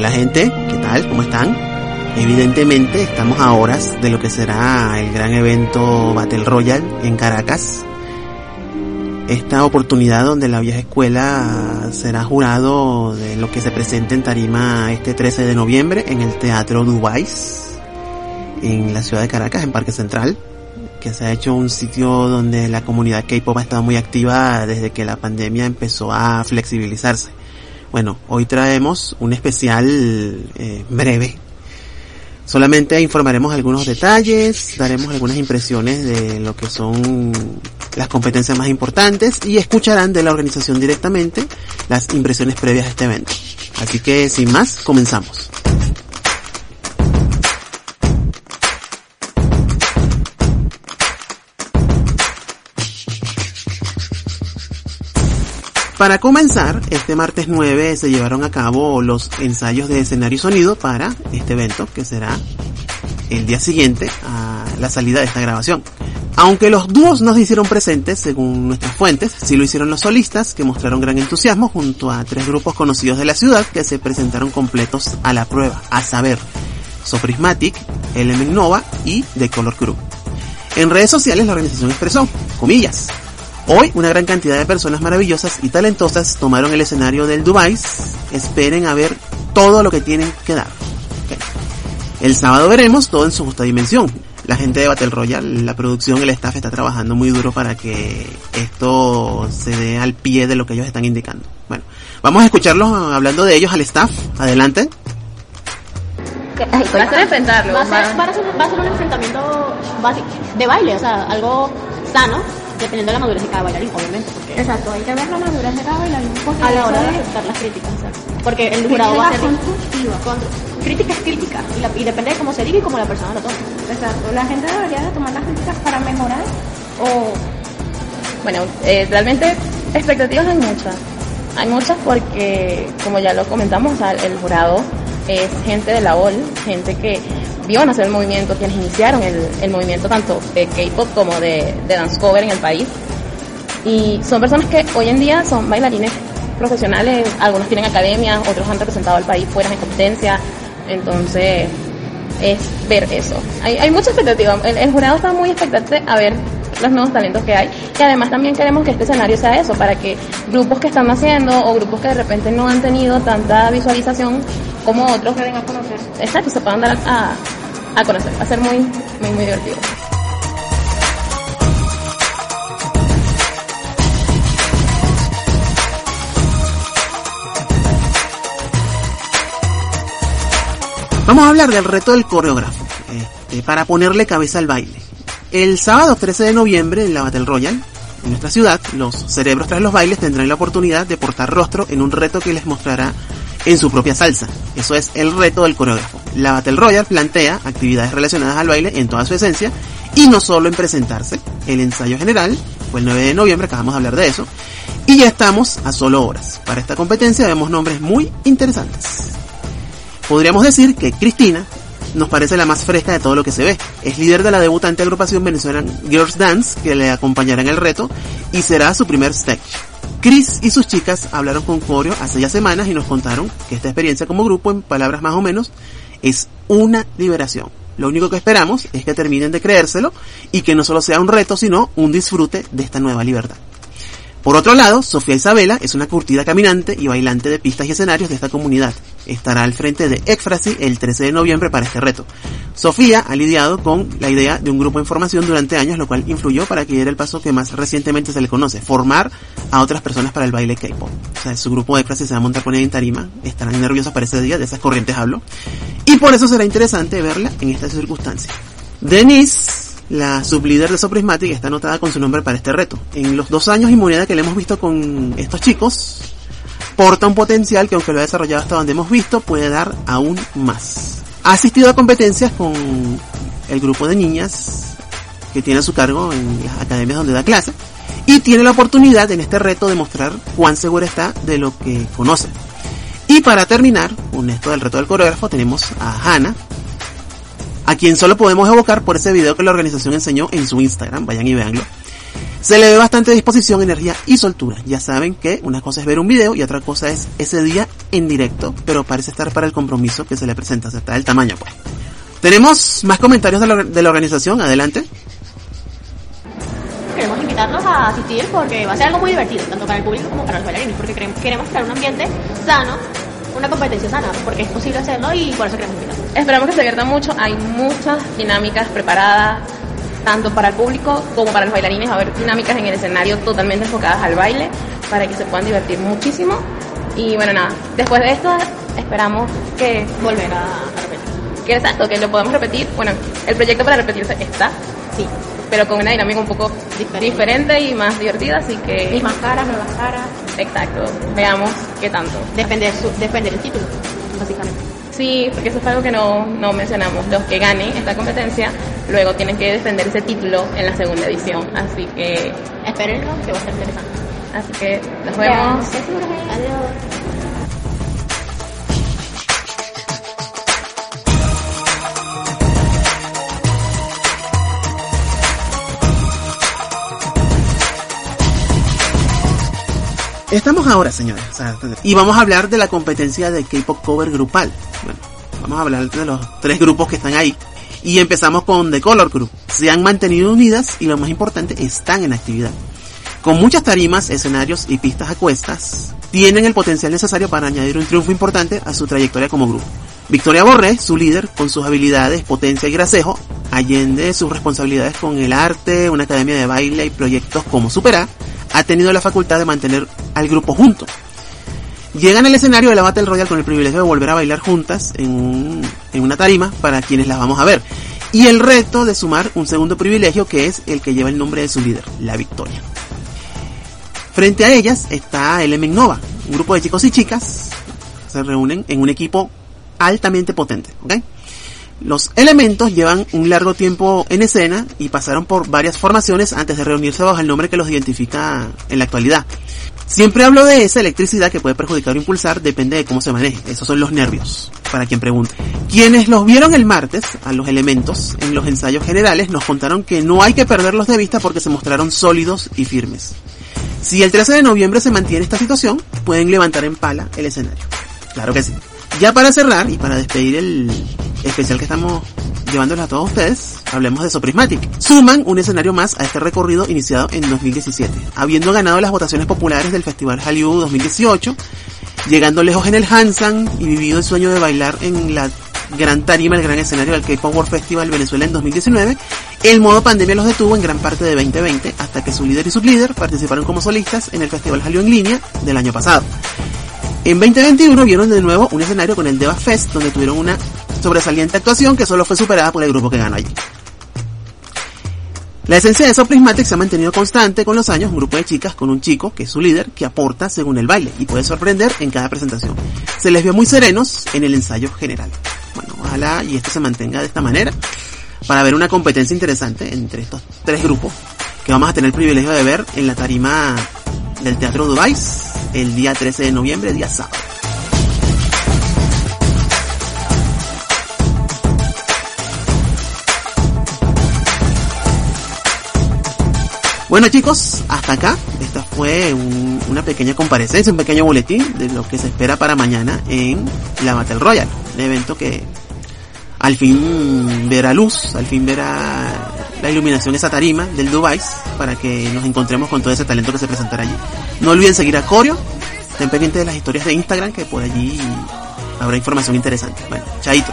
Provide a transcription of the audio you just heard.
gente, ¿qué tal? ¿Cómo están? Evidentemente estamos a horas de lo que será el gran evento Battle Royale en Caracas. Esta oportunidad donde la vieja escuela será jurado de lo que se presente en Tarima este 13 de noviembre en el Teatro Dubái, en la ciudad de Caracas, en Parque Central, que se ha hecho un sitio donde la comunidad K-pop ha estado muy activa desde que la pandemia empezó a flexibilizarse. Bueno, hoy traemos un especial eh, breve. Solamente informaremos algunos detalles, daremos algunas impresiones de lo que son las competencias más importantes y escucharán de la organización directamente las impresiones previas a este evento. Así que sin más, comenzamos. Para comenzar, este martes 9 se llevaron a cabo los ensayos de escenario y sonido para este evento que será el día siguiente a la salida de esta grabación. Aunque los dúos no se hicieron presentes, según nuestras fuentes, sí lo hicieron los solistas, que mostraron gran entusiasmo junto a tres grupos conocidos de la ciudad que se presentaron completos a la prueba, a saber, Soprismatic, Element Nova y The Color Crew. En redes sociales la organización expresó, comillas, Hoy una gran cantidad de personas maravillosas y talentosas tomaron el escenario del Dubai. Esperen a ver todo lo que tienen que dar. El sábado veremos todo en su justa dimensión. La gente de Battle Royale, la producción, el staff está trabajando muy duro para que esto se dé al pie de lo que ellos están indicando. Bueno, vamos a escucharlos hablando de ellos al staff. Adelante. Va a ser enfrentarlo. Va a ser, va a ser, va a ser un enfrentamiento de baile, o sea, algo sano, dependiendo de la madurez de cada bailarín, obviamente. Porque exacto, hay que ver la madurez de cada bailarín. A la hora de aceptar las críticas, exacto. Porque el jurado va a ser constructiva. Crítica es crítica y, la, y, depende de cómo se diga y cómo la persona lo tome. Exacto, la gente debería de tomar las críticas para mejorar o... Bueno, eh, realmente expectativas hay muchas. Hay muchas porque, como ya lo comentamos, el jurado es gente de la OL, gente que vio nacer el movimiento, quienes iniciaron el, el movimiento tanto de K-pop como de, de dance cover en el país. Y son personas que hoy en día son bailarines profesionales, algunos tienen academia, otros han representado al país fuera de competencia, entonces es ver eso. Hay, hay mucha expectativa, el, el, jurado está muy expectante a ver los nuevos talentos que hay y además también queremos que este escenario sea eso, para que grupos que están haciendo o grupos que de repente no han tenido tanta visualización como otros que den a conocer. Exacto, se puedan dar a, a conocer. A ser muy, muy, muy divertido. Vamos a hablar del reto del coreógrafo, este, para ponerle cabeza al baile. El sábado 13 de noviembre en la Battle Royale, en nuestra ciudad, los cerebros tras los bailes tendrán la oportunidad de portar rostro en un reto que les mostrará en su propia salsa. Eso es el reto del coreógrafo. La Battle Royale plantea actividades relacionadas al baile en toda su esencia y no solo en presentarse. El ensayo general fue el 9 de noviembre, acabamos de hablar de eso. Y ya estamos a solo horas. Para esta competencia vemos nombres muy interesantes. Podríamos decir que Cristina nos parece la más fresca de todo lo que se ve. Es líder de la debutante agrupación venezolana Girls Dance, que le acompañará en el reto y será su primer stage. Chris y sus chicas hablaron con Coreo hace ya semanas y nos contaron que esta experiencia como grupo, en palabras más o menos, es una liberación. Lo único que esperamos es que terminen de creérselo y que no solo sea un reto, sino un disfrute de esta nueva libertad. Por otro lado, Sofía Isabela es una curtida caminante y bailante de pistas y escenarios de esta comunidad. Estará al frente de Ekfrasi el 13 de noviembre para este reto. Sofía ha lidiado con la idea de un grupo de formación durante años, lo cual influyó para que diera el paso que más recientemente se le conoce, formar a otras personas para el baile K-pop. O sea, su grupo de se va a montar con ella en tarima, estarán nerviosos para ese día, de esas corrientes hablo. Y por eso será interesante verla en estas circunstancias. Denise la sublíder de Soprismatic está anotada con su nombre para este reto. En los dos años y moneda que le hemos visto con estos chicos, porta un potencial que aunque lo ha desarrollado hasta donde hemos visto, puede dar aún más. Ha asistido a competencias con el grupo de niñas que tiene a su cargo en las academias donde da clase y tiene la oportunidad en este reto de mostrar cuán segura está de lo que conoce. Y para terminar con esto del reto del coreógrafo tenemos a Hannah, a quien solo podemos evocar por ese video que la organización enseñó en su Instagram, vayan y véanlo. Se le ve bastante disposición, energía y soltura. Ya saben que una cosa es ver un video y otra cosa es ese día en directo, pero parece estar para el compromiso que se le presenta, se está el tamaño pues. Tenemos más comentarios de la, de la organización, adelante. Queremos invitarlos a asistir porque va a ser algo muy divertido, tanto para el público como para los bailarines, porque queremos crear un ambiente sano, una competencia sana, porque es posible hacerlo y por eso queremos invitarlos. Esperamos que se diviertan mucho, hay muchas dinámicas preparadas, tanto para el público como para los bailarines, va a haber dinámicas en el escenario totalmente enfocadas al baile, para que se puedan divertir muchísimo. Y bueno, nada, después de esto esperamos que volver a, repetir. Que exacto, que lo podamos repetir. Bueno, el proyecto para repetirse está, sí, pero con una dinámica un poco diferente, y más divertida, así que... Mismas caras, nuevas caras. Exacto, veamos qué tanto. Defender, su, defender el título, básicamente. Sí, porque eso es algo que no, no mencionamos. Los que ganen esta competencia luego tienen que defender ese título en la segunda edición. Así que espérenlo, que va a ser interesante. Así que nos vemos. Adiós. Estamos ahora, señores, y vamos a hablar de la competencia de K-pop cover grupal. Bueno, vamos a hablar de los tres grupos que están ahí. Y empezamos con The Color Group. Se han mantenido unidas y lo más importante, están en actividad. Con muchas tarimas, escenarios y pistas a cuestas, tienen el potencial necesario para añadir un triunfo importante a su trayectoria como grupo. Victoria Borré, su líder, con sus habilidades, potencia y gracejo, allende sus responsabilidades con el arte, una academia de baile y proyectos como Supera, ha tenido la facultad de mantener al grupo junto. Llegan al escenario de la Battle Royale con el privilegio de volver a bailar juntas en, en una tarima para quienes las vamos a ver. Y el reto de sumar un segundo privilegio que es el que lleva el nombre de su líder, la victoria. Frente a ellas está Element Nova, un grupo de chicos y chicas se reúnen en un equipo altamente potente, ¿ok? Los elementos llevan un largo tiempo en escena y pasaron por varias formaciones antes de reunirse bajo el nombre que los identifica en la actualidad. Siempre hablo de esa electricidad que puede perjudicar o impulsar, depende de cómo se maneje. Esos son los nervios, para quien pregunte. Quienes los vieron el martes, a los elementos, en los ensayos generales, nos contaron que no hay que perderlos de vista porque se mostraron sólidos y firmes. Si el 13 de noviembre se mantiene esta situación, pueden levantar en pala el escenario. Claro que sí. Ya para cerrar y para despedir el especial que estamos llevándoles a todos ustedes, hablemos de Soprismatic. Suman un escenario más a este recorrido iniciado en 2017, habiendo ganado las votaciones populares del Festival Hollywood 2018, llegando lejos en el Hansan y vivido el sueño de bailar en la gran tarima, el gran escenario del K-Pop World Festival Venezuela en 2019, el modo pandemia los detuvo en gran parte de 2020 hasta que su líder y su líder participaron como solistas en el Festival Hollywood en línea del año pasado. En 2021 vieron de nuevo un escenario con el Deva Fest, donde tuvieron una sobresaliente actuación que solo fue superada por el grupo que ganó allí. La esencia de Prismatic se ha mantenido constante con los años, un grupo de chicas con un chico, que es su líder, que aporta según el baile y puede sorprender en cada presentación. Se les vio muy serenos en el ensayo general. Bueno, ojalá y esto se mantenga de esta manera para ver una competencia interesante entre estos tres grupos que vamos a tener el privilegio de ver en la tarima del Teatro Dubái el día 13 de noviembre, día sábado. Bueno chicos, hasta acá. Esta fue una pequeña comparecencia, un pequeño boletín de lo que se espera para mañana en la Battle Royale. Un evento que al fin verá luz, al fin verá la iluminación, esa tarima del Dubai para que nos encontremos con todo ese talento que se presentará allí. No olviden seguir a Corio, estén pendientes de las historias de Instagram que por allí habrá información interesante. Bueno, chaito.